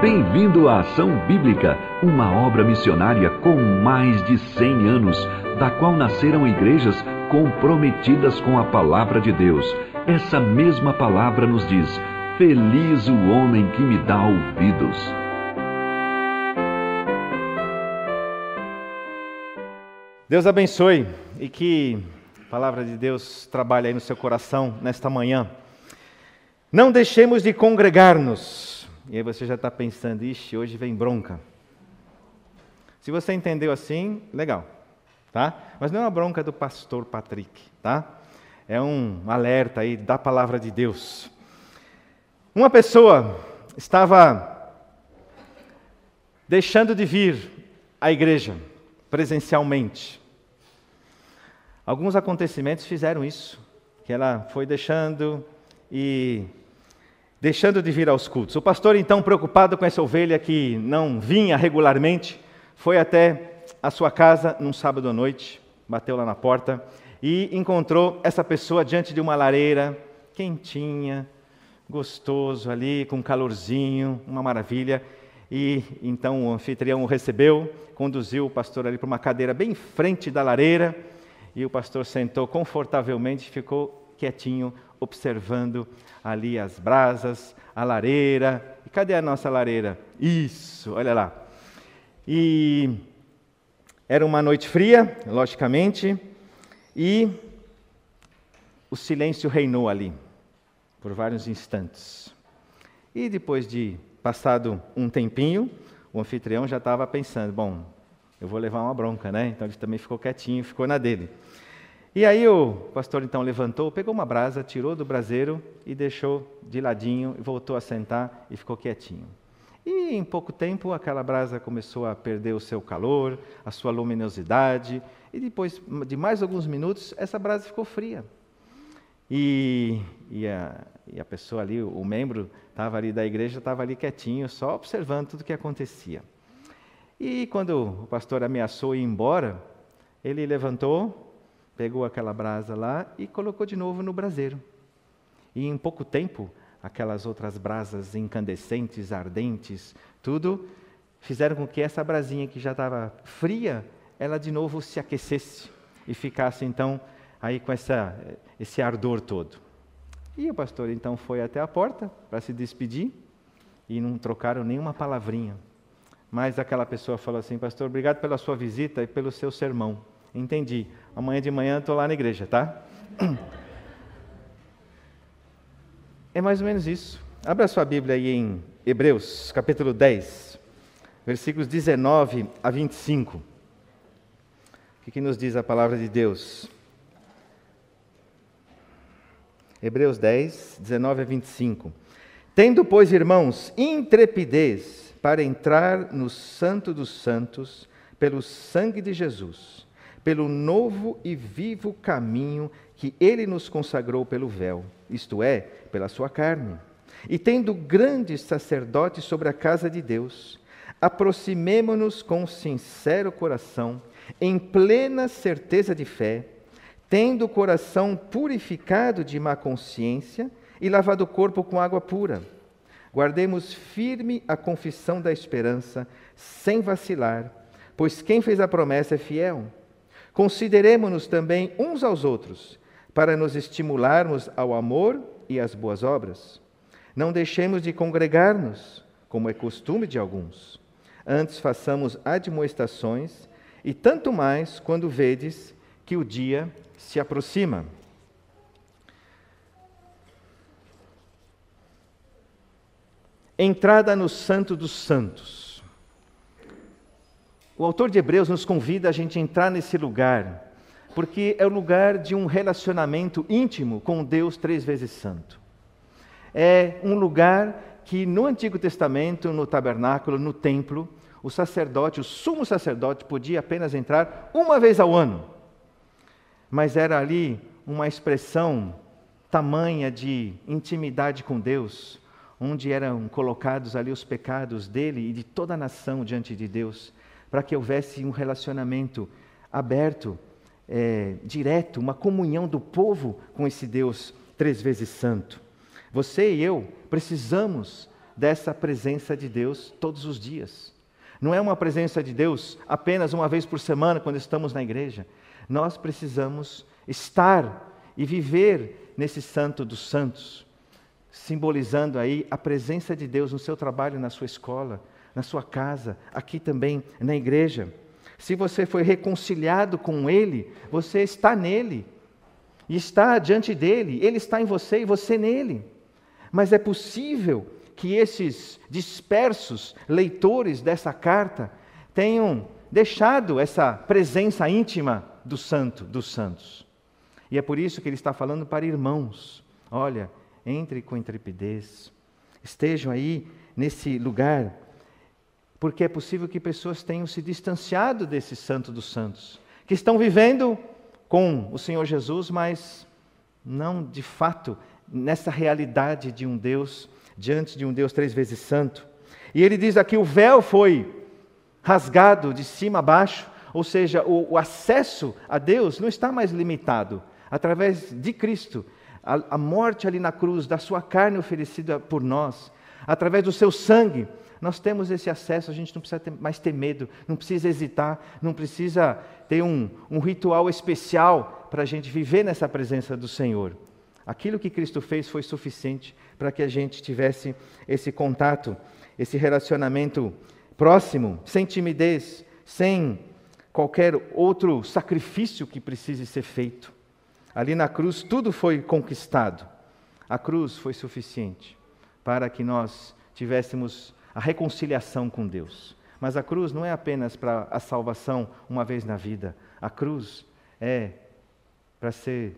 Bem-vindo à Ação Bíblica, uma obra missionária com mais de 100 anos, da qual nasceram igrejas comprometidas com a palavra de Deus. Essa mesma palavra nos diz: Feliz o homem que me dá ouvidos. Deus abençoe e que a palavra de Deus trabalhe aí no seu coração nesta manhã. Não deixemos de congregar-nos. E aí você já está pensando, ixi, hoje vem bronca. Se você entendeu assim, legal, tá? Mas não é uma bronca do pastor Patrick, tá? É um alerta aí da palavra de Deus. Uma pessoa estava deixando de vir à igreja presencialmente. Alguns acontecimentos fizeram isso, que ela foi deixando e deixando de vir aos cultos. O pastor, então, preocupado com essa ovelha que não vinha regularmente, foi até a sua casa num sábado à noite, bateu lá na porta e encontrou essa pessoa diante de uma lareira quentinha, gostoso ali, com calorzinho, uma maravilha. E então o anfitrião o recebeu, conduziu o pastor ali para uma cadeira bem em frente da lareira, e o pastor sentou confortavelmente, ficou quietinho, observando ali as brasas, a lareira. E cadê a nossa lareira? Isso, olha lá. E era uma noite fria, logicamente, e o silêncio reinou ali por vários instantes. E depois de Passado um tempinho, o anfitrião já estava pensando: bom, eu vou levar uma bronca, né? Então ele também ficou quietinho, ficou na dele. E aí o pastor então levantou, pegou uma brasa, tirou do braseiro e deixou de ladinho, voltou a sentar e ficou quietinho. E em pouco tempo aquela brasa começou a perder o seu calor, a sua luminosidade, e depois de mais alguns minutos essa brasa ficou fria. E, e, a, e a pessoa ali, o membro estava ali da igreja, estava ali quietinho, só observando tudo o que acontecia. E quando o pastor ameaçou ir embora, ele levantou, pegou aquela brasa lá e colocou de novo no braseiro. E em pouco tempo, aquelas outras brasas incandescentes, ardentes, tudo, fizeram com que essa brasinha que já estava fria, ela de novo se aquecesse e ficasse então aí com essa, esse ardor todo. E o pastor então foi até a porta para se despedir e não trocaram nenhuma palavrinha. Mas aquela pessoa falou assim: Pastor, obrigado pela sua visita e pelo seu sermão. Entendi. Amanhã de manhã estou lá na igreja, tá? É mais ou menos isso. Abra sua Bíblia aí em Hebreus, capítulo 10, versículos 19 a 25. O que nos diz a palavra de Deus? Hebreus 10, 19 a 25. Tendo, pois, irmãos, intrepidez para entrar no Santo dos Santos, pelo sangue de Jesus, pelo novo e vivo caminho que ele nos consagrou pelo véu, isto é, pela sua carne. E tendo grande sacerdote sobre a casa de Deus, aproximemo-nos com sincero coração, em plena certeza de fé, tendo o coração purificado de má consciência e lavado o corpo com água pura. Guardemos firme a confissão da esperança, sem vacilar, pois quem fez a promessa é fiel. Consideremos-nos também uns aos outros, para nos estimularmos ao amor e às boas obras. Não deixemos de congregar-nos, como é costume de alguns. Antes façamos admoestações, e tanto mais quando vedes que o dia se aproxima. Entrada no Santo dos Santos. O autor de Hebreus nos convida a gente a entrar nesse lugar, porque é o lugar de um relacionamento íntimo com Deus três vezes santo. É um lugar que no Antigo Testamento, no tabernáculo, no templo, o sacerdote, o sumo sacerdote, podia apenas entrar uma vez ao ano mas era ali uma expressão tamanha de intimidade com Deus, onde eram colocados ali os pecados dele e de toda a nação diante de Deus, para que houvesse um relacionamento aberto, é, direto, uma comunhão do povo com esse Deus três vezes santo. Você e eu precisamos dessa presença de Deus todos os dias. Não é uma presença de Deus apenas uma vez por semana quando estamos na igreja. Nós precisamos estar e viver nesse Santo dos Santos, simbolizando aí a presença de Deus no seu trabalho, na sua escola, na sua casa, aqui também na igreja. Se você foi reconciliado com Ele, você está nele e está diante dele, Ele está em você e você nele. Mas é possível que esses dispersos leitores dessa carta tenham deixado essa presença íntima do Santo, dos santos. E é por isso que ele está falando para irmãos: olha, entre com intrepidez, estejam aí nesse lugar, porque é possível que pessoas tenham se distanciado desse Santo dos Santos, que estão vivendo com o Senhor Jesus, mas não de fato nessa realidade de um Deus, diante de um Deus três vezes santo. E ele diz aqui: o véu foi rasgado de cima a baixo, ou seja, o, o acesso a Deus não está mais limitado. Através de Cristo, a, a morte ali na cruz, da sua carne oferecida por nós, através do seu sangue, nós temos esse acesso, a gente não precisa ter, mais ter medo, não precisa hesitar, não precisa ter um, um ritual especial para a gente viver nessa presença do Senhor. Aquilo que Cristo fez foi suficiente para que a gente tivesse esse contato, esse relacionamento próximo, sem timidez, sem qualquer outro sacrifício que precise ser feito. Ali na cruz tudo foi conquistado. A cruz foi suficiente para que nós tivéssemos a reconciliação com Deus. Mas a cruz não é apenas para a salvação uma vez na vida. A cruz é para ser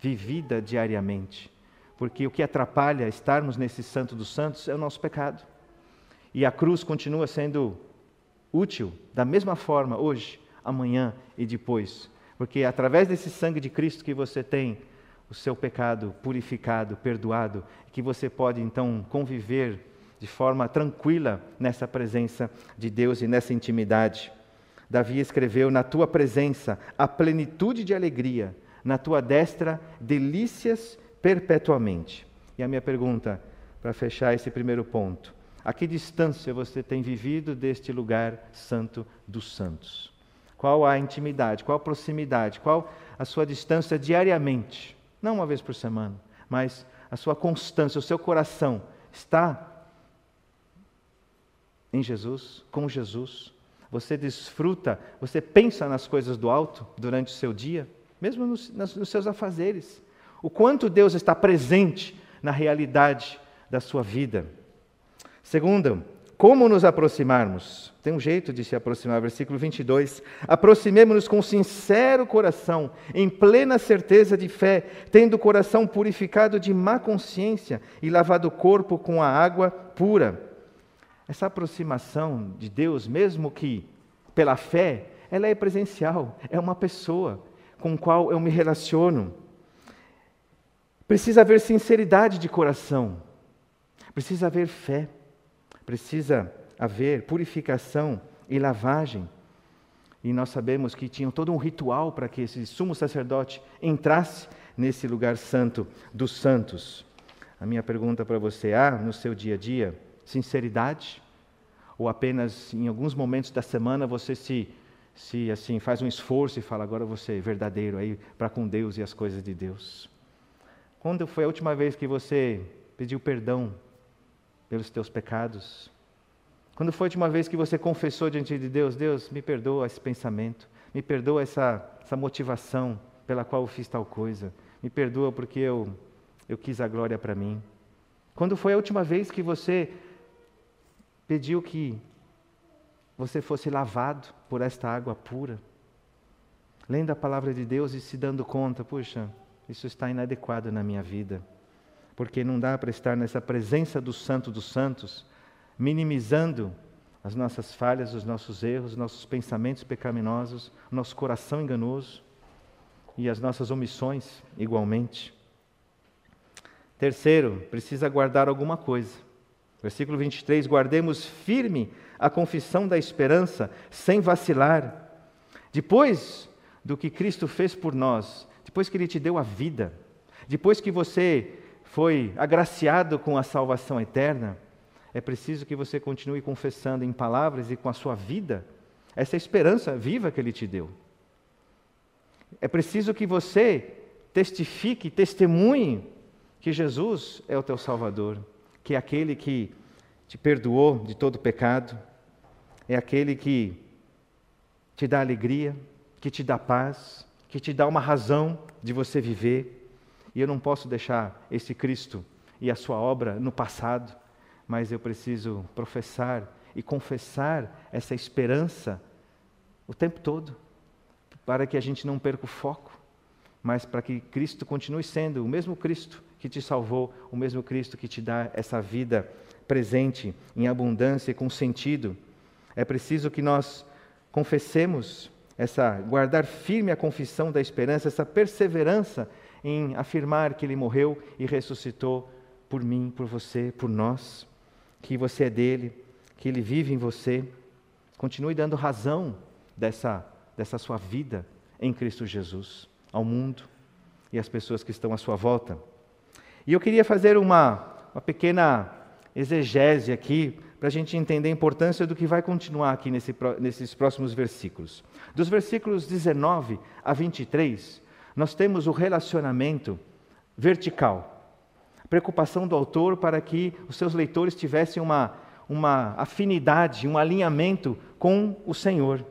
vivida diariamente. Porque o que atrapalha estarmos nesse Santo dos Santos é o nosso pecado. E a cruz continua sendo útil da mesma forma hoje, amanhã e depois. Porque através desse sangue de Cristo que você tem o seu pecado purificado, perdoado, que você pode então conviver de forma tranquila nessa presença de Deus e nessa intimidade. Davi escreveu: Na tua presença a plenitude de alegria, na tua destra delícias perpetuamente. E a minha pergunta, para fechar esse primeiro ponto: a que distância você tem vivido deste lugar santo dos santos? Qual a intimidade, qual a proximidade, qual a sua distância diariamente? Não uma vez por semana, mas a sua constância, o seu coração está em Jesus, com Jesus? Você desfruta, você pensa nas coisas do alto durante o seu dia, mesmo nos, nos seus afazeres. O quanto Deus está presente na realidade da sua vida. Segundo, como nos aproximarmos? Tem um jeito de se aproximar, versículo 22. Aproximemo-nos com sincero coração, em plena certeza de fé, tendo o coração purificado de má consciência e lavado o corpo com a água pura. Essa aproximação de Deus, mesmo que pela fé, ela é presencial, é uma pessoa com qual eu me relaciono. Precisa haver sinceridade de coração, precisa haver fé, precisa haver purificação e lavagem. E nós sabemos que tinham todo um ritual para que esse sumo sacerdote entrasse nesse lugar santo dos santos. A minha pergunta para você: há no seu dia a dia sinceridade? Ou apenas em alguns momentos da semana você se, se assim faz um esforço e fala agora você é verdadeiro aí para com Deus e as coisas de Deus? Quando foi a última vez que você pediu perdão pelos teus pecados? Quando foi a última vez que você confessou diante de Deus, Deus, me perdoa esse pensamento, me perdoa essa, essa motivação pela qual eu fiz tal coisa, me perdoa porque eu, eu quis a glória para mim. Quando foi a última vez que você pediu que você fosse lavado por esta água pura, lendo a palavra de Deus e se dando conta, puxa, isso está inadequado na minha vida, porque não dá para estar nessa presença do Santo dos Santos, minimizando as nossas falhas, os nossos erros, os nossos pensamentos pecaminosos, nosso coração enganoso e as nossas omissões igualmente. Terceiro, precisa guardar alguma coisa. Versículo 23: Guardemos firme a confissão da esperança, sem vacilar. Depois do que Cristo fez por nós, depois que Ele te deu a vida, depois que você foi agraciado com a salvação eterna, é preciso que você continue confessando em palavras e com a sua vida essa esperança viva que Ele te deu. É preciso que você testifique, testemunhe que Jesus é o teu Salvador, que é aquele que te perdoou de todo pecado, é aquele que te dá alegria, que te dá paz, que te dá uma razão de você viver. E eu não posso deixar esse Cristo e a sua obra no passado, mas eu preciso professar e confessar essa esperança o tempo todo, para que a gente não perca o foco, mas para que Cristo continue sendo o mesmo Cristo que te salvou, o mesmo Cristo que te dá essa vida presente em abundância e com sentido. É preciso que nós confessemos essa guardar firme a confissão da esperança, essa perseverança em afirmar que ele morreu e ressuscitou por mim, por você, por nós, que você é dele, que ele vive em você. Continue dando razão dessa, dessa sua vida em Cristo Jesus ao mundo e às pessoas que estão à sua volta. E eu queria fazer uma, uma pequena exegese aqui para a gente entender a importância do que vai continuar aqui nesse, nesses próximos versículos. Dos versículos 19 a 23, nós temos o relacionamento vertical. Preocupação do autor para que os seus leitores tivessem uma, uma afinidade, um alinhamento com o Senhor.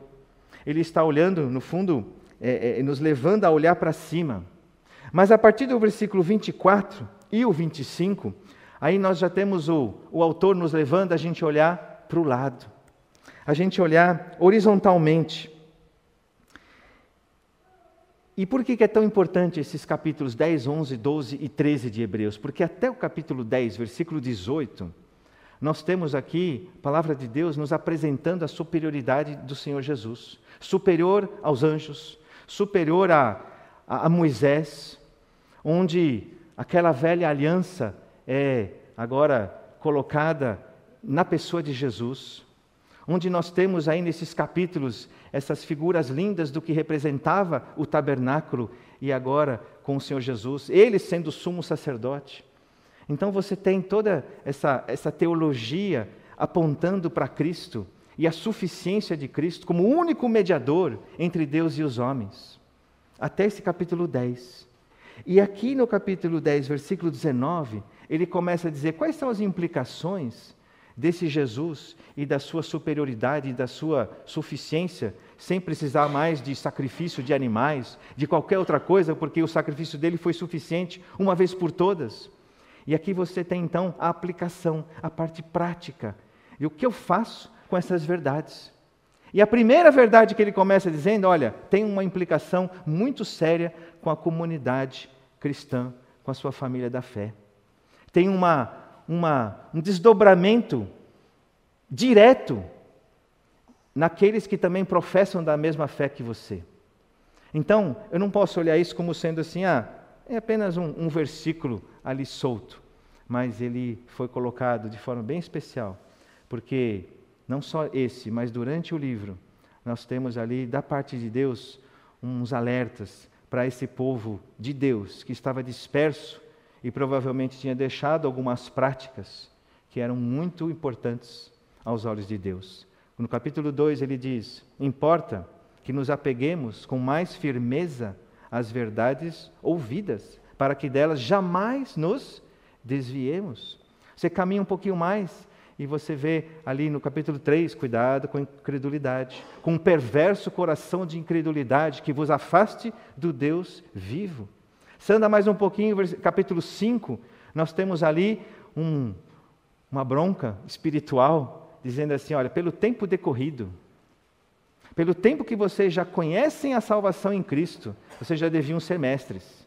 Ele está olhando, no fundo, é, é, nos levando a olhar para cima. Mas a partir do versículo 24 e o 25, Aí nós já temos o, o autor nos levando a gente olhar para o lado, a gente olhar horizontalmente. E por que é tão importante esses capítulos 10, 11, 12 e 13 de Hebreus? Porque até o capítulo 10, versículo 18, nós temos aqui a palavra de Deus nos apresentando a superioridade do Senhor Jesus superior aos anjos, superior a, a, a Moisés, onde aquela velha aliança é agora colocada na pessoa de Jesus, onde nós temos aí nesses capítulos essas figuras lindas do que representava o tabernáculo e agora com o Senhor Jesus, ele sendo sumo sacerdote. Então você tem toda essa, essa teologia apontando para Cristo e a suficiência de Cristo como único mediador entre Deus e os homens. Até esse capítulo 10. E aqui no capítulo 10, versículo 19, ele começa a dizer quais são as implicações desse Jesus e da sua superioridade da sua suficiência, sem precisar mais de sacrifício de animais, de qualquer outra coisa, porque o sacrifício dele foi suficiente uma vez por todas. E aqui você tem então a aplicação, a parte prática. E o que eu faço com essas verdades? E a primeira verdade que ele começa dizendo, olha, tem uma implicação muito séria com a comunidade cristã, com a sua família da fé tem uma, uma, um desdobramento direto naqueles que também professam da mesma fé que você. Então, eu não posso olhar isso como sendo assim, ah, é apenas um, um versículo ali solto, mas ele foi colocado de forma bem especial, porque não só esse, mas durante o livro, nós temos ali, da parte de Deus, uns alertas para esse povo de Deus que estava disperso e provavelmente tinha deixado algumas práticas que eram muito importantes aos olhos de Deus. No capítulo 2 ele diz: Importa que nos apeguemos com mais firmeza às verdades ouvidas, para que delas jamais nos desviemos. Você caminha um pouquinho mais e você vê ali no capítulo 3, cuidado com a incredulidade, com um perverso coração de incredulidade que vos afaste do Deus vivo. Você anda mais um pouquinho, capítulo 5, nós temos ali um, uma bronca espiritual, dizendo assim: olha, pelo tempo decorrido, pelo tempo que vocês já conhecem a salvação em Cristo, vocês já deviam ser mestres,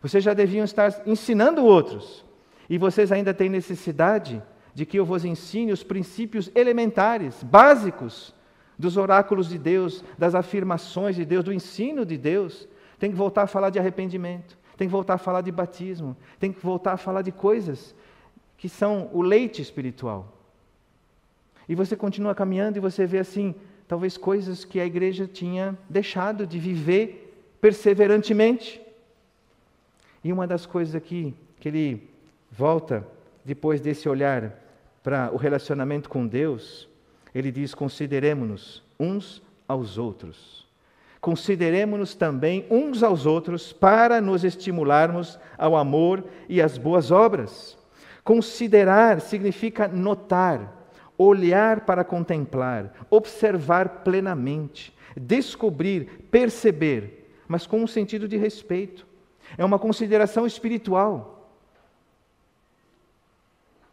vocês já deviam estar ensinando outros, e vocês ainda têm necessidade de que eu vos ensine os princípios elementares, básicos, dos oráculos de Deus, das afirmações de Deus, do ensino de Deus. Tem que voltar a falar de arrependimento tem que voltar a falar de batismo, tem que voltar a falar de coisas que são o leite espiritual. E você continua caminhando e você vê assim, talvez coisas que a igreja tinha deixado de viver perseverantemente. E uma das coisas aqui que ele volta depois desse olhar para o relacionamento com Deus, ele diz: consideremos-nos uns aos outros. Consideremos-nos também uns aos outros para nos estimularmos ao amor e às boas obras. Considerar significa notar, olhar para contemplar, observar plenamente, descobrir, perceber, mas com um sentido de respeito. É uma consideração espiritual.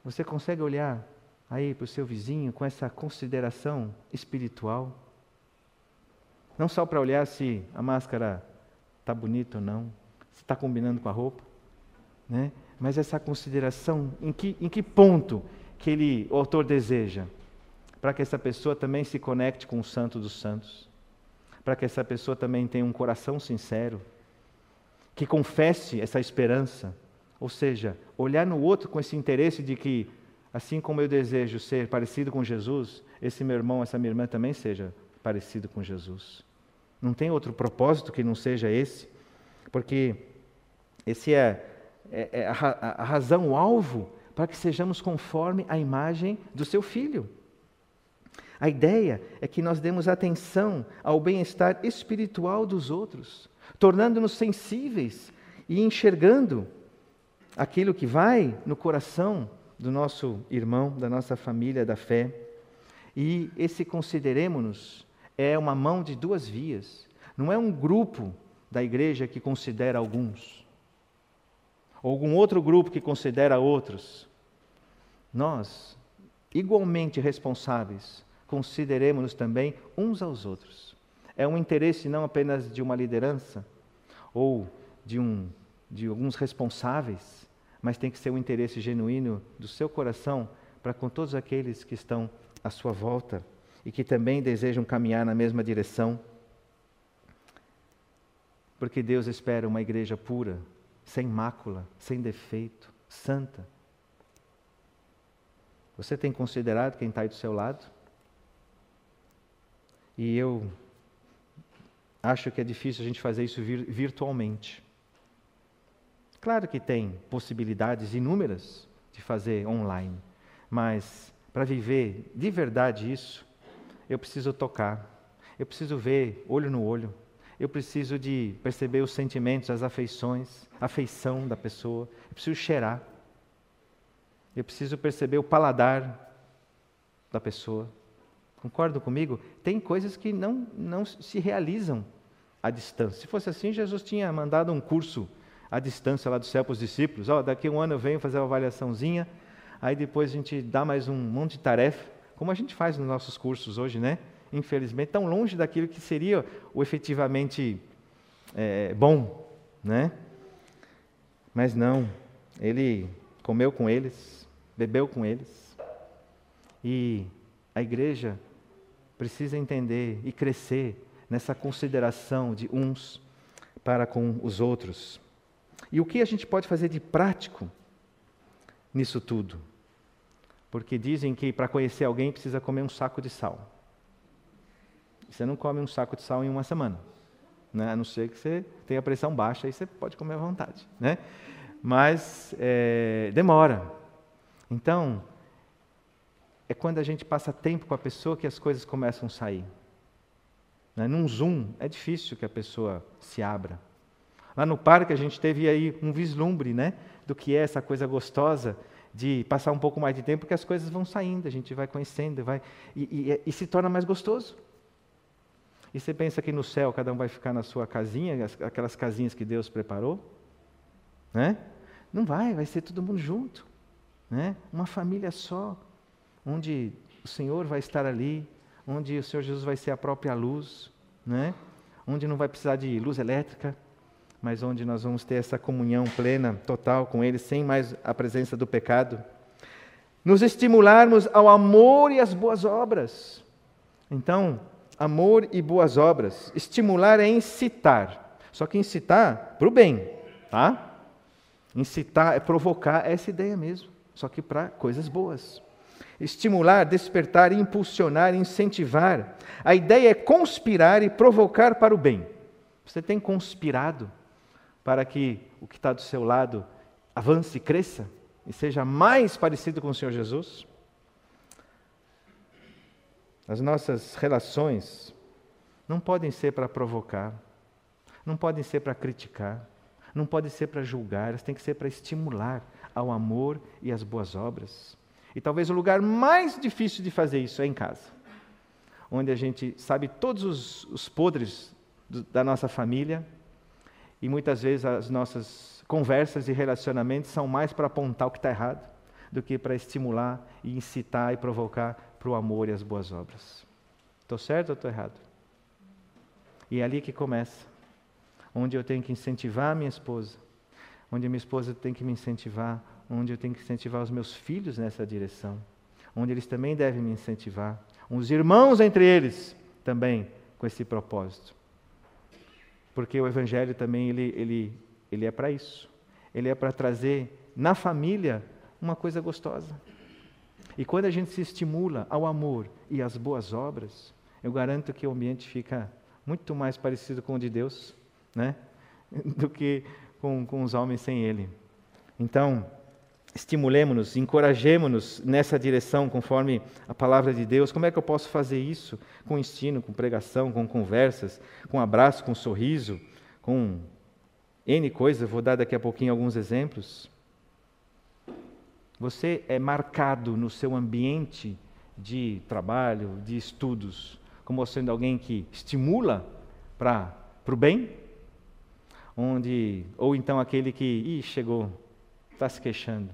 Você consegue olhar aí para o seu vizinho com essa consideração espiritual? Não só para olhar se a máscara está bonita ou não, se está combinando com a roupa, né? mas essa consideração, em que, em que ponto que ele, o autor deseja? Para que essa pessoa também se conecte com o Santo dos Santos, para que essa pessoa também tenha um coração sincero, que confesse essa esperança, ou seja, olhar no outro com esse interesse de que, assim como eu desejo ser parecido com Jesus, esse meu irmão, essa minha irmã também seja parecido com Jesus. Não tem outro propósito que não seja esse, porque esse é, é, é a, a razão, o alvo para que sejamos conforme a imagem do seu filho. A ideia é que nós demos atenção ao bem-estar espiritual dos outros, tornando-nos sensíveis e enxergando aquilo que vai no coração do nosso irmão, da nossa família da fé. E esse consideremos-nos é uma mão de duas vias. Não é um grupo da igreja que considera alguns, ou algum outro grupo que considera outros. Nós, igualmente responsáveis, consideremos-nos também uns aos outros. É um interesse não apenas de uma liderança ou de, um, de alguns responsáveis, mas tem que ser um interesse genuíno do seu coração para com todos aqueles que estão à sua volta e que também desejam caminhar na mesma direção. Porque Deus espera uma igreja pura, sem mácula, sem defeito, santa. Você tem considerado quem está aí do seu lado? E eu acho que é difícil a gente fazer isso vir, virtualmente. Claro que tem possibilidades inúmeras de fazer online, mas para viver de verdade isso, eu preciso tocar, eu preciso ver olho no olho, eu preciso de perceber os sentimentos, as afeições, a afeição da pessoa, eu preciso cheirar, eu preciso perceber o paladar da pessoa. Concordam comigo? Tem coisas que não, não se realizam à distância. Se fosse assim, Jesus tinha mandado um curso à distância lá do céu para os discípulos. Oh, daqui a um ano eu venho fazer uma avaliaçãozinha, aí depois a gente dá mais um monte de tarefa, como a gente faz nos nossos cursos hoje, né? Infelizmente, tão longe daquilo que seria o efetivamente é, bom, né? Mas não, ele comeu com eles, bebeu com eles, e a igreja precisa entender e crescer nessa consideração de uns para com os outros. E o que a gente pode fazer de prático nisso tudo? Porque dizem que para conhecer alguém precisa comer um saco de sal. Você não come um saco de sal em uma semana. Né? A não ser que você tenha pressão baixa, aí você pode comer à vontade. Né? Mas é, demora. Então, é quando a gente passa tempo com a pessoa que as coisas começam a sair. Né? Num Zoom, é difícil que a pessoa se abra. Lá no parque a gente teve aí um vislumbre né, do que é essa coisa gostosa de passar um pouco mais de tempo, porque as coisas vão saindo, a gente vai conhecendo, vai e, e, e se torna mais gostoso. E você pensa que no céu cada um vai ficar na sua casinha, aquelas casinhas que Deus preparou? Né? Não vai, vai ser todo mundo junto. Né? Uma família só, onde o Senhor vai estar ali, onde o Senhor Jesus vai ser a própria luz, né? onde não vai precisar de luz elétrica, mas onde nós vamos ter essa comunhão plena, total com Ele, sem mais a presença do pecado. Nos estimularmos ao amor e às boas obras. Então, amor e boas obras. Estimular é incitar. Só que incitar para o bem, tá? Incitar é provocar essa ideia mesmo, só que para coisas boas estimular, despertar, impulsionar, incentivar. A ideia é conspirar e provocar para o bem. Você tem conspirado para que o que está do seu lado avance e cresça e seja mais parecido com o Senhor Jesus? as nossas relações não podem ser para provocar, não podem ser para criticar, não podem ser para julgar, elas têm que ser para estimular ao amor e às boas obras. E talvez o lugar mais difícil de fazer isso é em casa, onde a gente sabe todos os, os podres do, da nossa família e muitas vezes as nossas conversas e relacionamentos são mais para apontar o que está errado do que para estimular e incitar e provocar para o amor e as boas obras. Estou certo ou estou errado? E é ali que começa, onde eu tenho que incentivar a minha esposa, onde a minha esposa tem que me incentivar, onde eu tenho que incentivar os meus filhos nessa direção, onde eles também devem me incentivar, os irmãos entre eles também com esse propósito. Porque o Evangelho também ele, ele, ele é para isso. Ele é para trazer na família uma coisa gostosa. E quando a gente se estimula ao amor e às boas obras, eu garanto que o ambiente fica muito mais parecido com o de Deus, né? do que com, com os homens sem Ele. Então, estimulemos-nos, encorajemos-nos nessa direção, conforme a palavra de Deus. Como é que eu posso fazer isso? Com ensino, com pregação, com conversas, com abraço, com sorriso, com N coisas. Vou dar daqui a pouquinho alguns exemplos. Você é marcado no seu ambiente de trabalho, de estudos, como sendo alguém que estimula para o bem, onde ou então aquele que ih, chegou, está se queixando,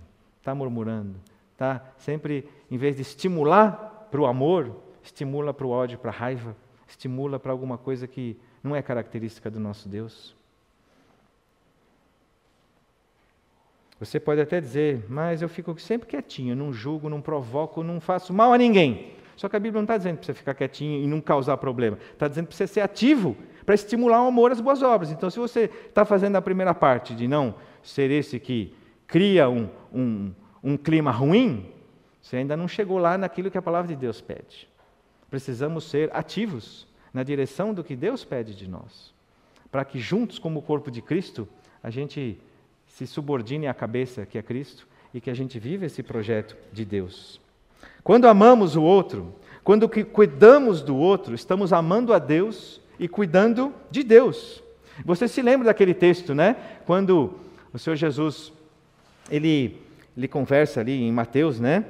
está murmurando, está sempre, em vez de estimular para o amor, estimula para o ódio, para a raiva, estimula para alguma coisa que não é característica do nosso Deus. Você pode até dizer, mas eu fico sempre quietinho, não julgo, não provoco, não faço mal a ninguém. Só que a Bíblia não está dizendo para você ficar quietinho e não causar problema. Está dizendo para você ser ativo, para estimular o amor às boas obras. Então, se você está fazendo a primeira parte de não ser esse que cria um, um, um clima ruim, você ainda não chegou lá naquilo que a palavra de Deus pede. Precisamos ser ativos na direção do que Deus pede de nós, para que juntos, como o corpo de Cristo, a gente se subordine à cabeça que é Cristo e que a gente viva esse projeto de Deus. Quando amamos o outro, quando cuidamos do outro, estamos amando a Deus e cuidando de Deus. Você se lembra daquele texto, né? Quando o Senhor Jesus ele, ele conversa ali em Mateus, né?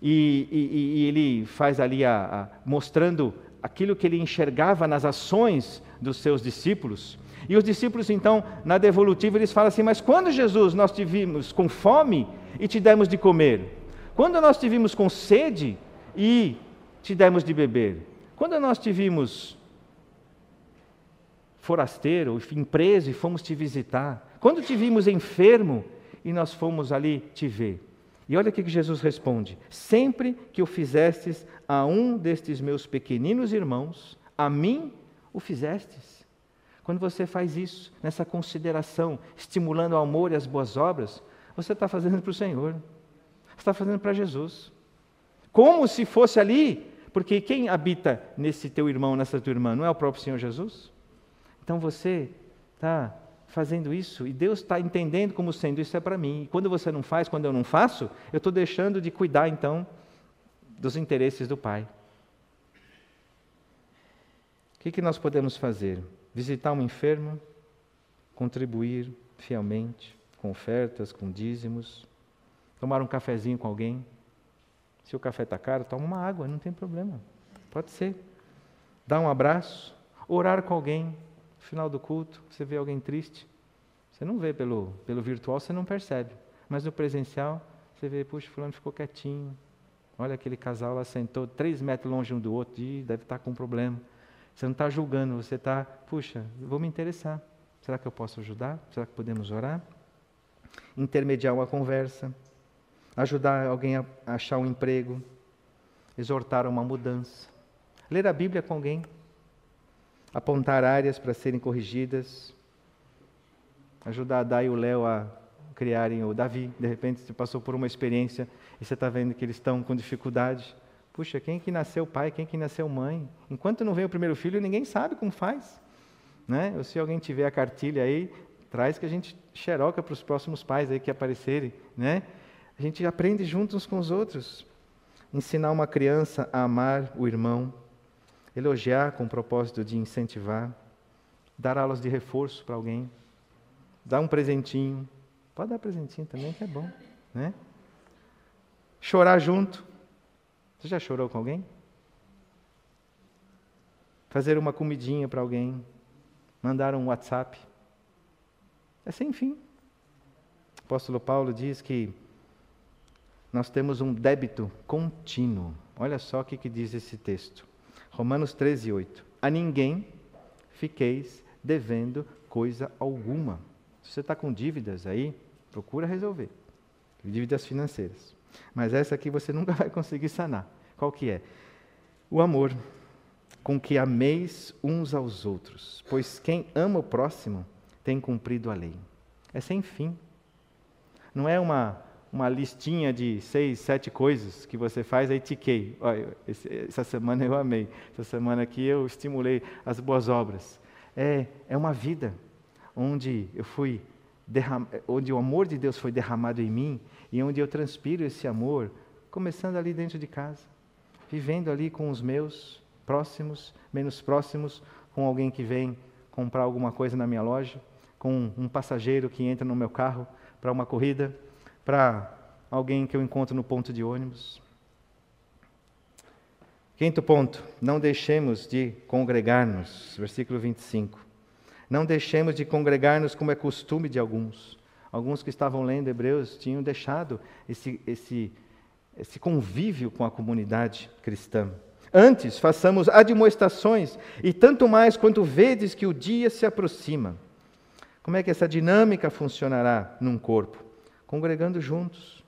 E, e, e ele faz ali a, a, mostrando aquilo que ele enxergava nas ações dos seus discípulos. E os discípulos, então, na devolutiva, eles falam assim: Mas quando Jesus nós te vimos com fome e te demos de comer? Quando nós te vimos com sede e te demos de beber? Quando nós te vimos forasteiro, enfim, preso e fomos te visitar? Quando te vimos enfermo e nós fomos ali te ver? E olha o que Jesus responde: Sempre que o fizestes a um destes meus pequeninos irmãos, a mim o fizestes. Quando você faz isso, nessa consideração, estimulando o amor e as boas obras, você está fazendo para o Senhor está fazendo para Jesus. Como se fosse ali, porque quem habita nesse teu irmão, nessa tua irmã, não é o próprio Senhor Jesus? Então você está fazendo isso e Deus está entendendo como sendo isso é para mim. E quando você não faz, quando eu não faço, eu estou deixando de cuidar então dos interesses do Pai. O que, que nós podemos fazer? Visitar um enfermo, contribuir fielmente, com ofertas, com dízimos, Tomar um cafezinho com alguém. Se o café está caro, toma uma água, não tem problema. Pode ser. Dar um abraço, orar com alguém. No final do culto, você vê alguém triste. Você não vê pelo, pelo virtual, você não percebe. Mas no presencial, você vê, puxa, fulano ficou quietinho. Olha aquele casal lá sentou três metros longe um do outro, e deve estar tá com um problema. Você não está julgando, você está, puxa, vou me interessar. Será que eu posso ajudar? Será que podemos orar? Intermediar uma conversa ajudar alguém a achar um emprego, exortar uma mudança, ler a Bíblia com alguém, apontar áreas para serem corrigidas, ajudar a Dai e o Léo a criarem o Davi. De repente você passou por uma experiência e você está vendo que eles estão com dificuldade. Puxa, quem que nasceu pai, quem que nasceu mãe? Enquanto não vem o primeiro filho, ninguém sabe como faz. Né? Ou se alguém tiver a cartilha aí, traz que a gente xeroca para os próximos pais aí que aparecerem, né? A gente aprende juntos com os outros. ensinar uma criança a amar o irmão, elogiar com o propósito de incentivar, dar aulas de reforço para alguém, dar um presentinho. Pode dar presentinho também, que é bom, né? Chorar junto. Você já chorou com alguém? Fazer uma comidinha para alguém, mandar um WhatsApp. É sem fim. O apóstolo Paulo diz que nós temos um débito contínuo. Olha só o que, que diz esse texto. Romanos 13, 8. A ninguém fiqueis devendo coisa alguma. Se você está com dívidas aí, procura resolver. Dívidas financeiras. Mas essa aqui você nunca vai conseguir sanar. Qual que é? O amor com que ameis uns aos outros, pois quem ama o próximo tem cumprido a lei. É sem fim. Não é uma uma listinha de seis, sete coisas que você faz, aí tiquei. Olha, essa semana eu amei, essa semana aqui eu estimulei as boas obras. É, é uma vida onde eu fui derram... onde o amor de Deus foi derramado em mim e onde eu transpiro esse amor, começando ali dentro de casa, vivendo ali com os meus próximos, menos próximos, com alguém que vem comprar alguma coisa na minha loja, com um passageiro que entra no meu carro para uma corrida para alguém que eu encontro no ponto de ônibus. Quinto ponto, não deixemos de congregar-nos, versículo 25. Não deixemos de congregar-nos como é costume de alguns. Alguns que estavam lendo Hebreus tinham deixado esse, esse, esse convívio com a comunidade cristã. Antes, façamos admoestações, e tanto mais quanto vedes que o dia se aproxima. Como é que essa dinâmica funcionará num corpo? Congregando juntos.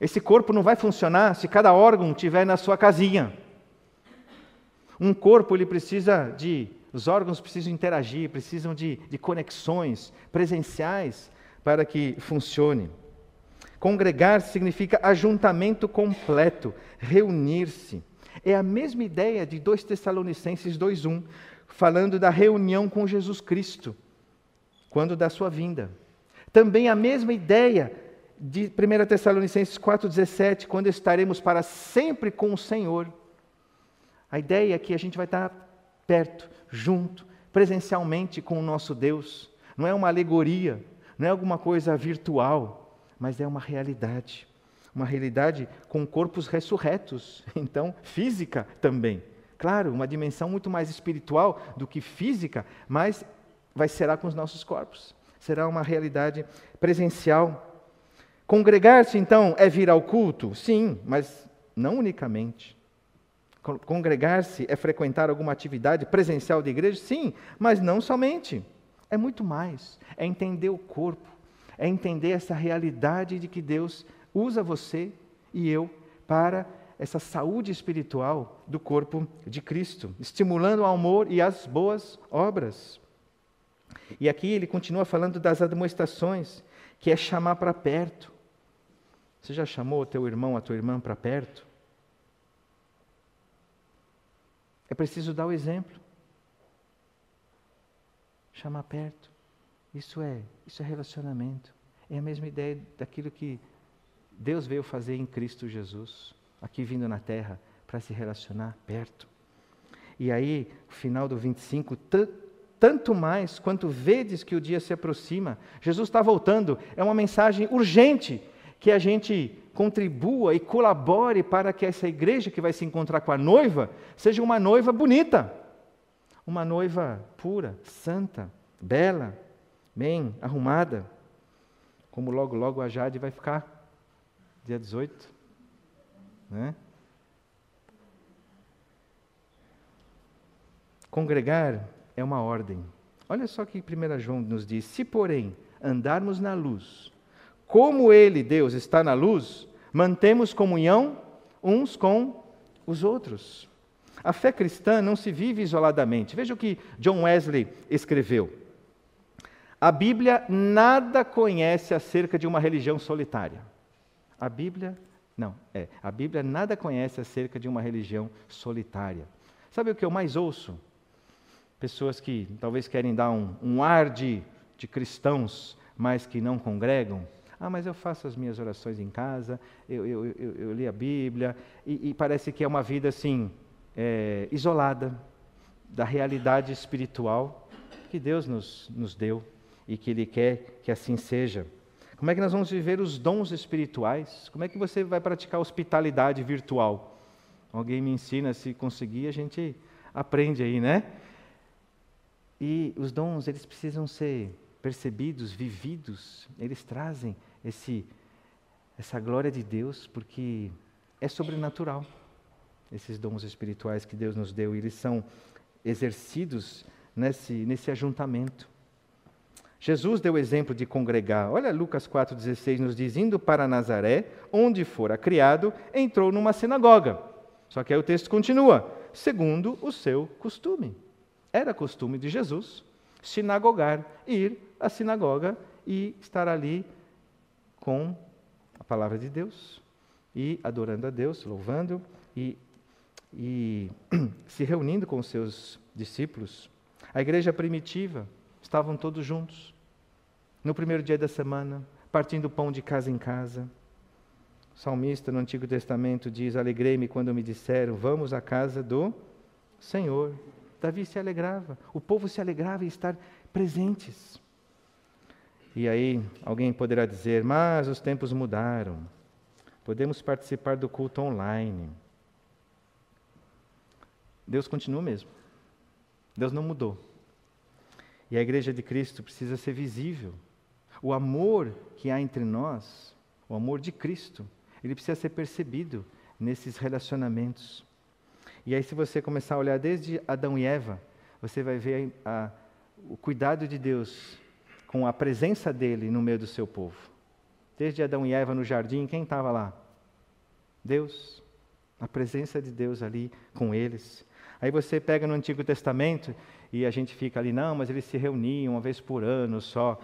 Esse corpo não vai funcionar se cada órgão estiver na sua casinha. Um corpo ele precisa de, os órgãos precisam interagir, precisam de, de conexões presenciais para que funcione. Congregar significa ajuntamento completo, reunir-se. É a mesma ideia de 2 Tessalonicenses 2:1, falando da reunião com Jesus Cristo, quando da sua vinda. Também a mesma ideia de 1 Tessalonicenses 4,17, quando estaremos para sempre com o Senhor. A ideia é que a gente vai estar perto, junto, presencialmente com o nosso Deus. Não é uma alegoria, não é alguma coisa virtual, mas é uma realidade. Uma realidade com corpos ressurretos, então física também. Claro, uma dimensão muito mais espiritual do que física, mas vai ser com os nossos corpos será uma realidade presencial. Congregar-se, então, é vir ao culto? Sim, mas não unicamente. Congregar-se é frequentar alguma atividade presencial de igreja? Sim, mas não somente. É muito mais. É entender o corpo, é entender essa realidade de que Deus usa você e eu para essa saúde espiritual do corpo de Cristo, estimulando o amor e as boas obras. E aqui ele continua falando das admoestações, que é chamar para perto. Você já chamou o teu irmão, a tua irmã para perto? É preciso dar o exemplo. Chamar perto. Isso é, isso é relacionamento. É a mesma ideia daquilo que Deus veio fazer em Cristo Jesus, aqui vindo na terra, para se relacionar perto. E aí, final do 25, tanto mais quanto vedes que o dia se aproxima. Jesus está voltando, é uma mensagem urgente que a gente contribua e colabore para que essa igreja que vai se encontrar com a noiva seja uma noiva bonita, uma noiva pura, santa, bela, bem arrumada, como logo, logo a Jade vai ficar, dia 18, né? Congregar é uma ordem. Olha só que 1 João nos diz: se, porém, andarmos na luz, como Ele, Deus, está na luz, mantemos comunhão uns com os outros. A fé cristã não se vive isoladamente. Veja o que John Wesley escreveu. A Bíblia nada conhece acerca de uma religião solitária. A Bíblia, não, é, a Bíblia nada conhece acerca de uma religião solitária. Sabe o que eu mais ouço? Pessoas que talvez querem dar um, um ar de, de cristãos, mas que não congregam. Ah, mas eu faço as minhas orações em casa, eu, eu, eu, eu li a Bíblia, e, e, parece que é uma vida assim, é, isolada da realidade espiritual que Deus nos, nos deu e que Ele quer que assim seja. Como é que nós vamos viver os dons espirituais? Como é que você vai praticar hospitalidade virtual? Alguém me ensina, se conseguir, a gente aprende aí, né? E os dons, eles precisam ser percebidos, vividos, eles trazem esse, essa glória de Deus, porque é sobrenatural. Esses dons espirituais que Deus nos deu, eles são exercidos nesse, nesse ajuntamento. Jesus deu o exemplo de congregar. Olha Lucas 4,16 nos diz: indo para Nazaré, onde fora criado, entrou numa sinagoga. Só que aí o texto continua: segundo o seu costume. Era costume de Jesus sinagogar, ir à sinagoga e estar ali com a palavra de Deus e adorando a Deus, louvando e, e se reunindo com os seus discípulos. A igreja primitiva estavam todos juntos. No primeiro dia da semana, partindo pão de casa em casa. O salmista no Antigo Testamento diz: Alegrei-me quando me disseram, vamos à casa do Senhor. Davi se alegrava, o povo se alegrava em estar presentes. E aí alguém poderá dizer: Mas os tempos mudaram, podemos participar do culto online. Deus continua mesmo. Deus não mudou. E a igreja de Cristo precisa ser visível. O amor que há entre nós, o amor de Cristo, ele precisa ser percebido nesses relacionamentos. E aí, se você começar a olhar desde Adão e Eva, você vai ver a, o cuidado de Deus com a presença dele no meio do seu povo. Desde Adão e Eva no jardim, quem estava lá? Deus. A presença de Deus ali com eles. Aí você pega no Antigo Testamento e a gente fica ali, não, mas eles se reuniam uma vez por ano só.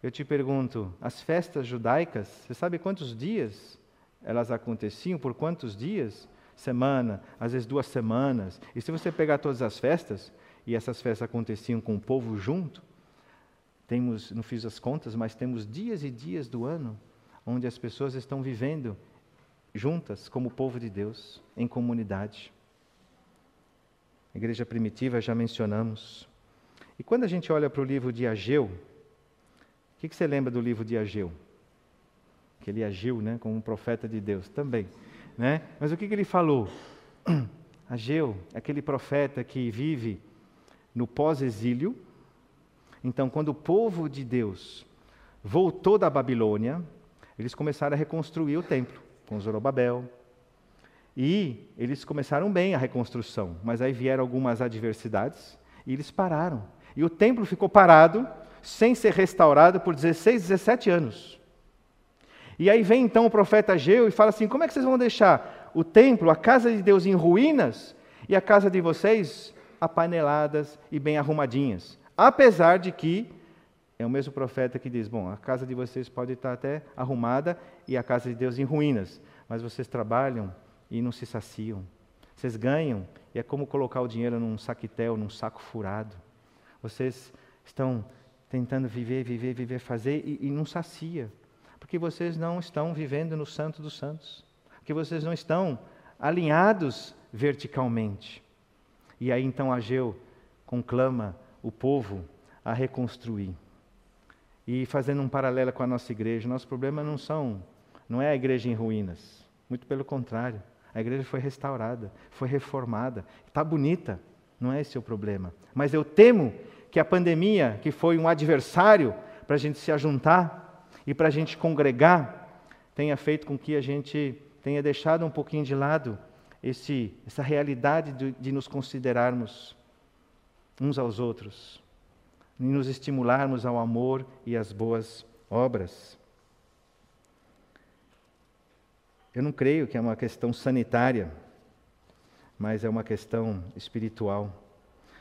Eu te pergunto, as festas judaicas, você sabe quantos dias elas aconteciam? Por quantos dias? Semana, às vezes duas semanas. E se você pegar todas as festas, e essas festas aconteciam com o povo junto, temos, não fiz as contas, mas temos dias e dias do ano onde as pessoas estão vivendo juntas como povo de Deus, em comunidade. Igreja primitiva já mencionamos. E quando a gente olha para o livro de Ageu, o que, que você lembra do livro de Ageu? Que ele agiu né, como um profeta de Deus também. Né? Mas o que, que ele falou? Ageu, aquele profeta que vive no pós-exílio. Então, quando o povo de Deus voltou da Babilônia, eles começaram a reconstruir o templo com Zorobabel, e eles começaram bem a reconstrução, mas aí vieram algumas adversidades e eles pararam. E o templo ficou parado, sem ser restaurado, por 16, 17 anos. E aí vem então o profeta Ageu e fala assim: como é que vocês vão deixar o templo, a casa de Deus em ruínas e a casa de vocês apaneladas e bem arrumadinhas? Apesar de que é o mesmo profeta que diz: bom, a casa de vocês pode estar até arrumada e a casa de Deus em ruínas, mas vocês trabalham e não se saciam. Vocês ganham e é como colocar o dinheiro num saquetel, num saco furado. Vocês estão tentando viver, viver, viver, fazer e, e não sacia. Porque vocês não estão vivendo no Santo dos Santos. Porque vocês não estão alinhados verticalmente. E aí então Ageu conclama o povo a reconstruir. E fazendo um paralelo com a nossa igreja, nosso problema não são, não é a igreja em ruínas, muito pelo contrário. A igreja foi restaurada, foi reformada, está bonita, não é esse o problema. Mas eu temo que a pandemia, que foi um adversário para a gente se ajuntar e para a gente congregar, tenha feito com que a gente tenha deixado um pouquinho de lado esse, essa realidade de, de nos considerarmos uns aos outros, e nos estimularmos ao amor e às boas obras. Eu não creio que é uma questão sanitária, mas é uma questão espiritual.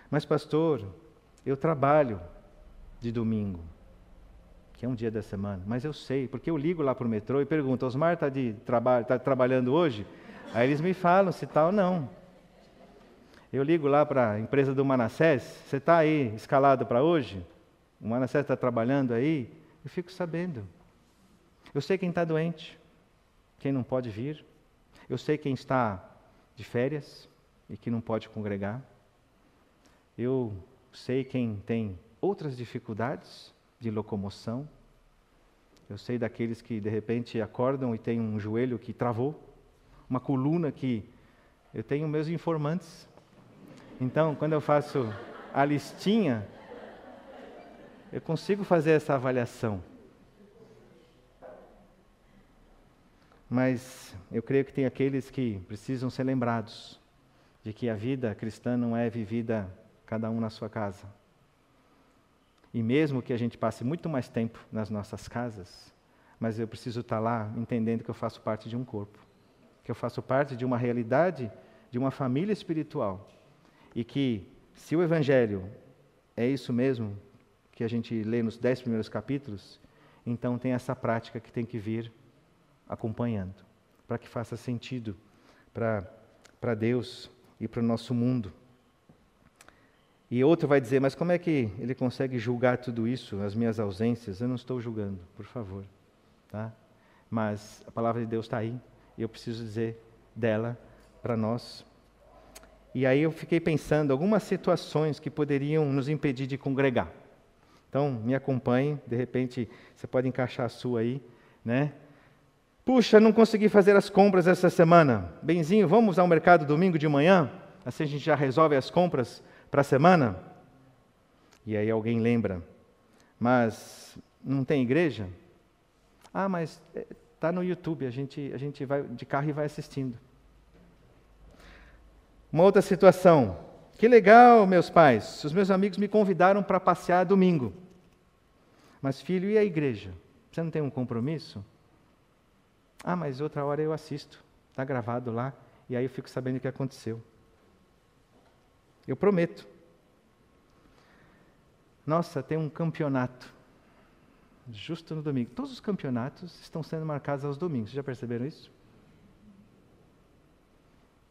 Mas, pastor, eu trabalho de domingo, que é um dia da semana, mas eu sei, porque eu ligo lá para o metrô e pergunto: Osmar está traba tá trabalhando hoje? Aí eles me falam se tal tá ou não. Eu ligo lá para a empresa do Manassés: você está aí escalado para hoje? O Manassés está trabalhando aí? Eu fico sabendo. Eu sei quem está doente, quem não pode vir. Eu sei quem está de férias e que não pode congregar. Eu sei quem tem outras dificuldades de locomoção. Eu sei daqueles que de repente acordam e têm um joelho que travou, uma coluna que. Eu tenho meus informantes. Então, quando eu faço a listinha, eu consigo fazer essa avaliação. Mas eu creio que tem aqueles que precisam ser lembrados de que a vida cristã não é vivida cada um na sua casa. E mesmo que a gente passe muito mais tempo nas nossas casas, mas eu preciso estar lá entendendo que eu faço parte de um corpo, que eu faço parte de uma realidade, de uma família espiritual. E que, se o Evangelho é isso mesmo que a gente lê nos dez primeiros capítulos, então tem essa prática que tem que vir acompanhando, para que faça sentido para Deus e para o nosso mundo. E outro vai dizer, mas como é que ele consegue julgar tudo isso, as minhas ausências? Eu não estou julgando, por favor. Tá? Mas a palavra de Deus está aí, e eu preciso dizer dela para nós. E aí eu fiquei pensando algumas situações que poderiam nos impedir de congregar. Então, me acompanhe, de repente você pode encaixar a sua aí, né? Puxa, não consegui fazer as compras essa semana. Benzinho, vamos ao mercado domingo de manhã? Assim a gente já resolve as compras para a semana? E aí alguém lembra, mas não tem igreja? Ah, mas está eh, no YouTube, a gente, a gente vai de carro e vai assistindo. Uma outra situação. Que legal, meus pais. Os meus amigos me convidaram para passear domingo. Mas, filho, e a igreja? Você não tem um compromisso? Ah, mas outra hora eu assisto, está gravado lá, e aí eu fico sabendo o que aconteceu. Eu prometo. Nossa, tem um campeonato. Justo no domingo. Todos os campeonatos estão sendo marcados aos domingos. Vocês já perceberam isso?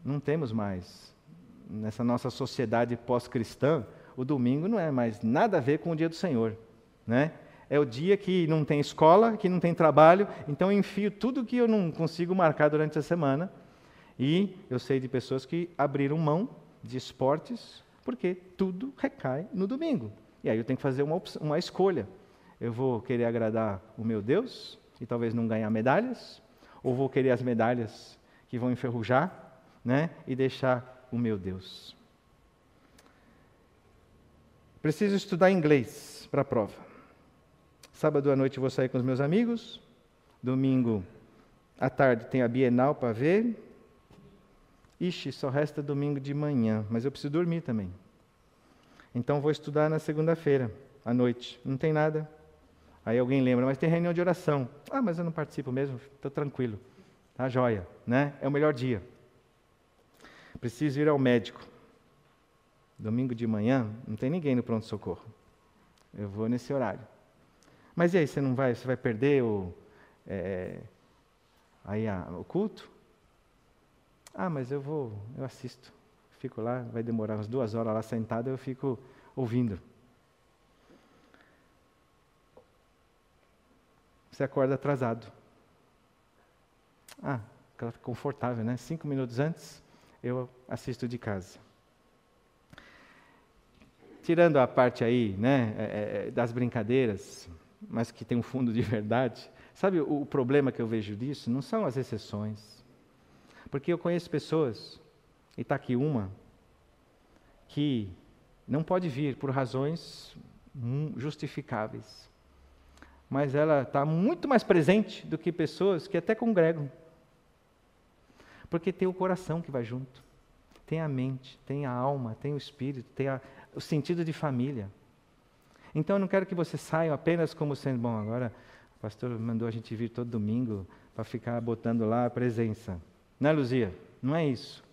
Não temos mais. Nessa nossa sociedade pós-cristã, o domingo não é mais nada a ver com o dia do Senhor. Né? é o dia que não tem escola, que não tem trabalho, então eu enfio tudo que eu não consigo marcar durante a semana. E eu sei de pessoas que abriram mão de esportes porque tudo recai no domingo. E aí eu tenho que fazer uma, uma escolha. Eu vou querer agradar o meu Deus e talvez não ganhar medalhas, ou vou querer as medalhas que vão enferrujar, né, e deixar o meu Deus. Preciso estudar inglês para a prova. Sábado à noite vou sair com os meus amigos. Domingo à tarde tem a Bienal para ver. Ixi, só resta domingo de manhã, mas eu preciso dormir também. Então vou estudar na segunda-feira, à noite. Não tem nada. Aí alguém lembra, mas tem reunião de oração. Ah, mas eu não participo mesmo, estou tranquilo. Tá joia, né? É o melhor dia. Preciso ir ao médico. Domingo de manhã, não tem ninguém no pronto-socorro. Eu vou nesse horário. Mas e aí, você não vai, você vai perder o, é, aí a, o culto? Ah, mas eu vou, eu assisto. Fico lá, vai demorar umas duas horas lá sentado, eu fico ouvindo. Você acorda atrasado. Ah, aquela confortável, né? Cinco minutos antes, eu assisto de casa. Tirando a parte aí, né, é, é, das brincadeiras, mas que tem um fundo de verdade. Sabe o, o problema que eu vejo disso? Não são as exceções. Porque eu conheço pessoas, e está aqui uma, que não pode vir por razões justificáveis. Mas ela está muito mais presente do que pessoas que até congregam. Porque tem o coração que vai junto, tem a mente, tem a alma, tem o espírito, tem a, o sentido de família. Então eu não quero que você saia apenas como sendo, bom, agora o pastor mandou a gente vir todo domingo para ficar botando lá a presença. Não é, Luzia? Não é isso.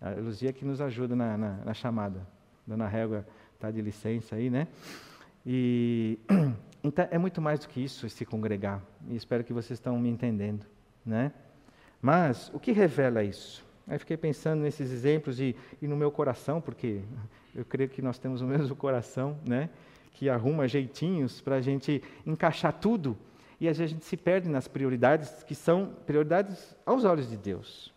A Luzia que nos ajuda na, na, na chamada. Dona Régua está de licença aí, né? E então é muito mais do que isso, esse congregar. E espero que vocês estão me entendendo, né? Mas o que revela isso? Aí fiquei pensando nesses exemplos e, e no meu coração, porque eu creio que nós temos o mesmo coração, né? Que arruma jeitinhos para a gente encaixar tudo e às vezes a gente se perde nas prioridades que são prioridades aos olhos de Deus.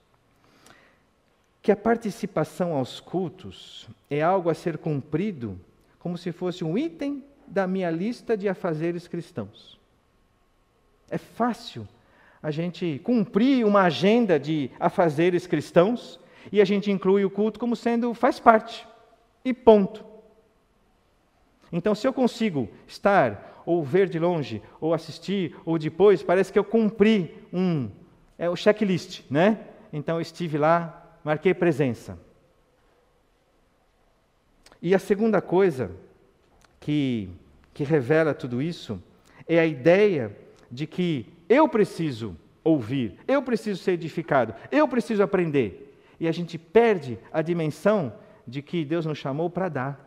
Que a participação aos cultos é algo a ser cumprido como se fosse um item da minha lista de afazeres cristãos. É fácil a gente cumprir uma agenda de afazeres cristãos e a gente inclui o culto como sendo faz parte. E ponto. Então, se eu consigo estar, ou ver de longe, ou assistir, ou depois, parece que eu cumpri um. É o checklist, né? Então, eu estive lá, marquei presença. E a segunda coisa que, que revela tudo isso é a ideia de que eu preciso ouvir, eu preciso ser edificado, eu preciso aprender. E a gente perde a dimensão de que Deus nos chamou para dar.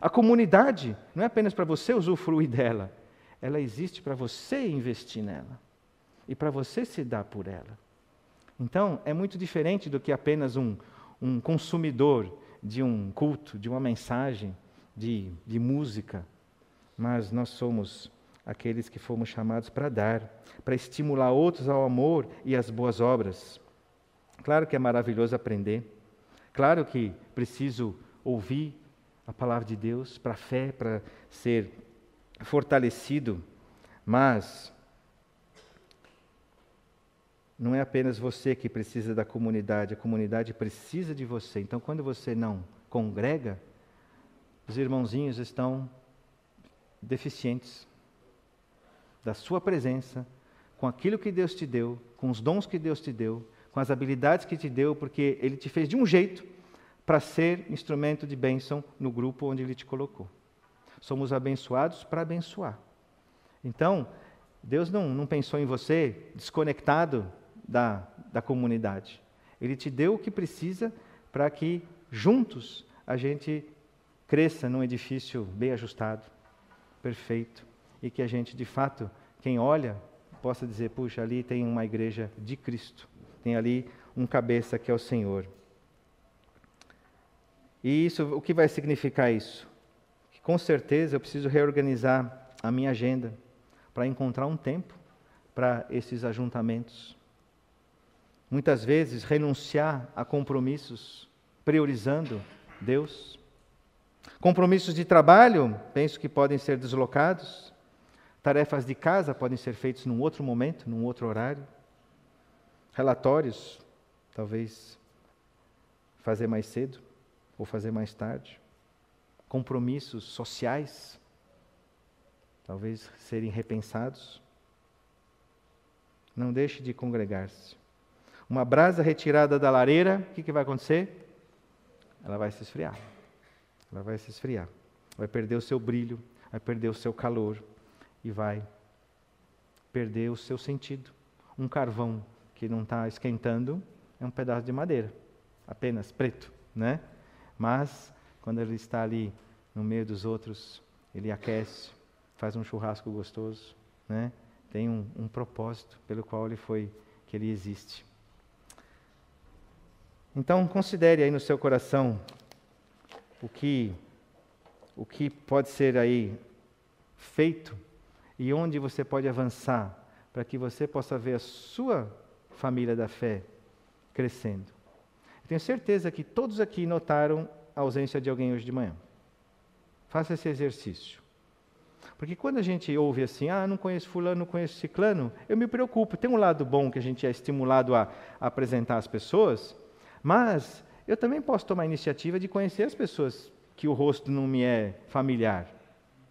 A comunidade não é apenas para você usufruir dela, ela existe para você investir nela e para você se dar por ela. Então, é muito diferente do que apenas um, um consumidor de um culto, de uma mensagem, de, de música, mas nós somos aqueles que fomos chamados para dar, para estimular outros ao amor e às boas obras. Claro que é maravilhoso aprender, claro que preciso ouvir a palavra de Deus para a fé, para ser fortalecido, mas não é apenas você que precisa da comunidade, a comunidade precisa de você. Então, quando você não congrega, os irmãozinhos estão deficientes da sua presença, com aquilo que Deus te deu, com os dons que Deus te deu, com as habilidades que te deu, porque Ele te fez de um jeito para ser instrumento de bênção no grupo onde Ele te colocou. Somos abençoados para abençoar. Então, Deus não, não pensou em você desconectado da, da comunidade. Ele te deu o que precisa para que juntos a gente cresça num edifício bem ajustado, perfeito, e que a gente, de fato, quem olha, possa dizer: puxa, ali tem uma igreja de Cristo, tem ali um cabeça que é o Senhor. E isso, o que vai significar isso? Que com certeza eu preciso reorganizar a minha agenda para encontrar um tempo para esses ajuntamentos. Muitas vezes renunciar a compromissos, priorizando Deus. Compromissos de trabalho, penso que podem ser deslocados. Tarefas de casa podem ser feitas num outro momento, num outro horário. Relatórios, talvez fazer mais cedo ou fazer mais tarde. Compromissos sociais, talvez serem repensados. Não deixe de congregar-se. Uma brasa retirada da lareira, o que, que vai acontecer? Ela vai se esfriar. Ela vai se esfriar. Vai perder o seu brilho, vai perder o seu calor e vai perder o seu sentido. Um carvão que não está esquentando é um pedaço de madeira, apenas preto, né? Mas quando ele está ali no meio dos outros, ele aquece, faz um churrasco gostoso, né? Tem um, um propósito pelo qual ele foi, que ele existe. Então considere aí no seu coração o que o que pode ser aí feito e onde você pode avançar para que você possa ver a sua família da fé crescendo. Tenho certeza que todos aqui notaram a ausência de alguém hoje de manhã. Faça esse exercício. Porque quando a gente ouve assim, ah, não conheço fulano, não conheço ciclano, eu me preocupo. Tem um lado bom que a gente é estimulado a, apresentar às pessoas, mas eu também posso tomar a iniciativa de conhecer as pessoas que o rosto não me é familiar,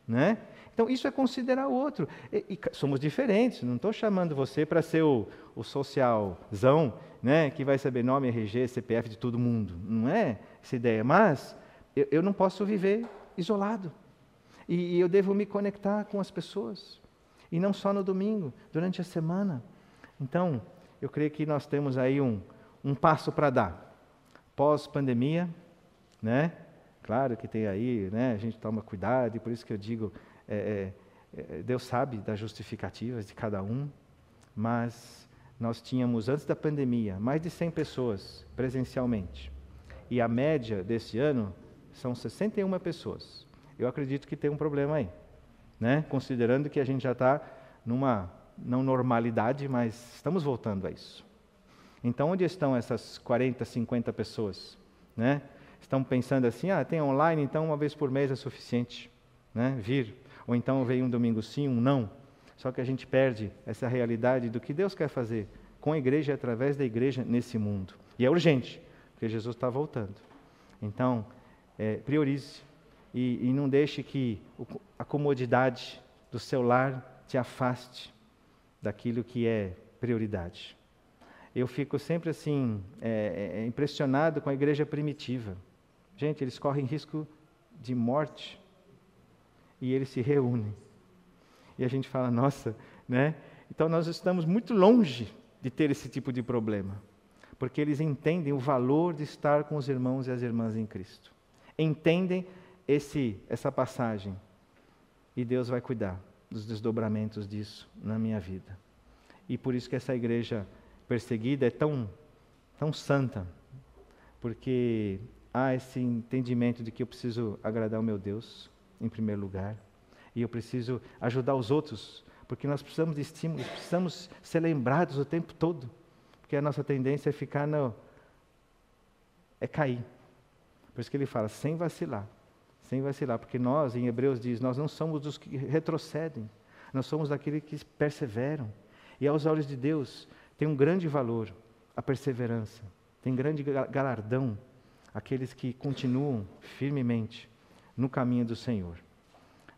né? Então, isso é considerar o outro. E, e somos diferentes, não estou chamando você para ser o, o socialzão, né, que vai saber nome, RG, CPF de todo mundo. Não é essa ideia. Mas eu, eu não posso viver isolado. E, e eu devo me conectar com as pessoas. E não só no domingo, durante a semana. Então, eu creio que nós temos aí um, um passo para dar. Pós-pandemia, né? Claro que tem aí, né? A gente toma cuidado, e por isso que eu digo, é, é, é, Deus sabe das justificativas de cada um, mas nós tínhamos, antes da pandemia, mais de 100 pessoas presencialmente. E a média desse ano são 61 pessoas. Eu acredito que tem um problema aí, né? considerando que a gente já está numa não normalidade, mas estamos voltando a isso. Então, onde estão essas 40, 50 pessoas? Né? Estão pensando assim, ah, tem online, então uma vez por mês é suficiente né? vir. Ou então vem um domingo sim, um não. Só que a gente perde essa realidade do que Deus quer fazer com a igreja e através da igreja nesse mundo. E é urgente, porque Jesus está voltando. Então, é, priorize e, e não deixe que a comodidade do seu lar te afaste daquilo que é prioridade. Eu fico sempre assim, é, é, impressionado com a igreja primitiva. Gente, eles correm risco de morte e eles se reúnem. E a gente fala, nossa, né? Então nós estamos muito longe de ter esse tipo de problema, porque eles entendem o valor de estar com os irmãos e as irmãs em Cristo. Entendem esse essa passagem. E Deus vai cuidar dos desdobramentos disso na minha vida. E por isso que essa igreja perseguida é tão, tão santa, porque há esse entendimento de que eu preciso agradar o meu Deus, em primeiro lugar, e eu preciso ajudar os outros, porque nós precisamos de estímulos, precisamos ser lembrados o tempo todo, porque a nossa tendência é ficar no. é cair. Por isso que ele fala, sem vacilar sem vacilar, porque nós, em Hebreus diz, nós não somos dos que retrocedem, nós somos daqueles que perseveram. E aos olhos de Deus tem um grande valor a perseverança, tem grande galardão aqueles que continuam firmemente no caminho do Senhor.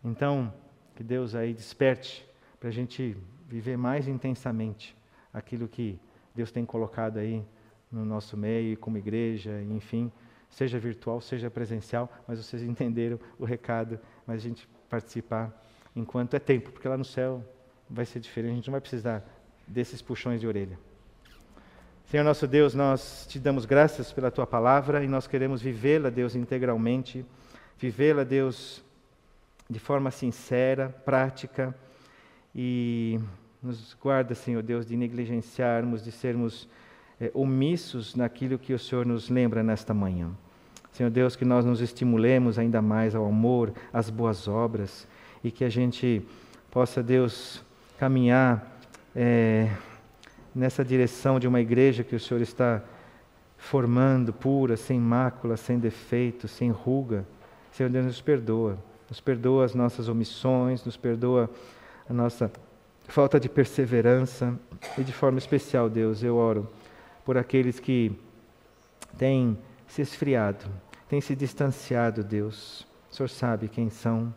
Então, que Deus aí desperte para a gente viver mais intensamente aquilo que Deus tem colocado aí no nosso meio, como igreja, enfim seja virtual, seja presencial, mas vocês entenderam o recado, mas a gente participar enquanto é tempo, porque lá no céu vai ser diferente, a gente não vai precisar desses puxões de orelha. Senhor nosso Deus, nós te damos graças pela tua palavra e nós queremos vivê-la, Deus, integralmente, vivê-la, Deus, de forma sincera, prática e nos guarda, Senhor Deus, de negligenciarmos, de sermos é, omissos naquilo que o Senhor nos lembra nesta manhã. Senhor Deus, que nós nos estimulemos ainda mais ao amor, às boas obras e que a gente possa, Deus, caminhar é, nessa direção de uma igreja que o Senhor está formando, pura, sem mácula, sem defeito, sem ruga. Senhor Deus, nos perdoa. Nos perdoa as nossas omissões, nos perdoa a nossa falta de perseverança. E de forma especial, Deus, eu oro por aqueles que têm se esfriado, têm se distanciado, Deus. O Senhor sabe quem são.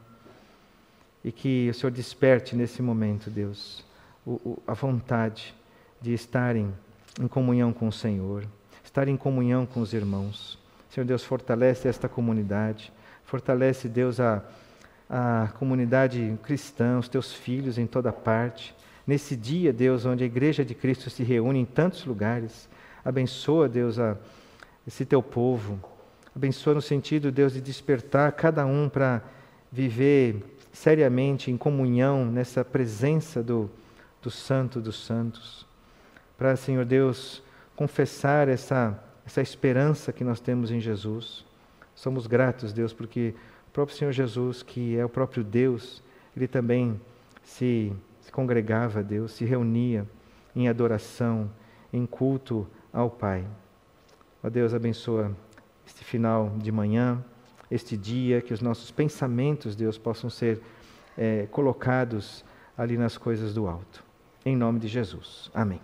E que o Senhor desperte nesse momento, Deus, o, o, a vontade de estarem em comunhão com o Senhor, estar em comunhão com os irmãos. Senhor Deus, fortalece esta comunidade, fortalece, Deus, a, a comunidade cristã, os teus filhos em toda parte. Nesse dia, Deus, onde a igreja de Cristo se reúne em tantos lugares, Abençoa, Deus, a, esse teu povo. Abençoa no sentido, Deus, de despertar cada um para viver seriamente em comunhão nessa presença do, do Santo dos Santos. Para, Senhor Deus, confessar essa, essa esperança que nós temos em Jesus. Somos gratos, Deus, porque o próprio Senhor Jesus, que é o próprio Deus, ele também se, se congregava, Deus, se reunia em adoração, em culto ao Pai. Ó Deus, abençoa este final de manhã, este dia, que os nossos pensamentos, Deus, possam ser é, colocados ali nas coisas do alto. Em nome de Jesus. Amém.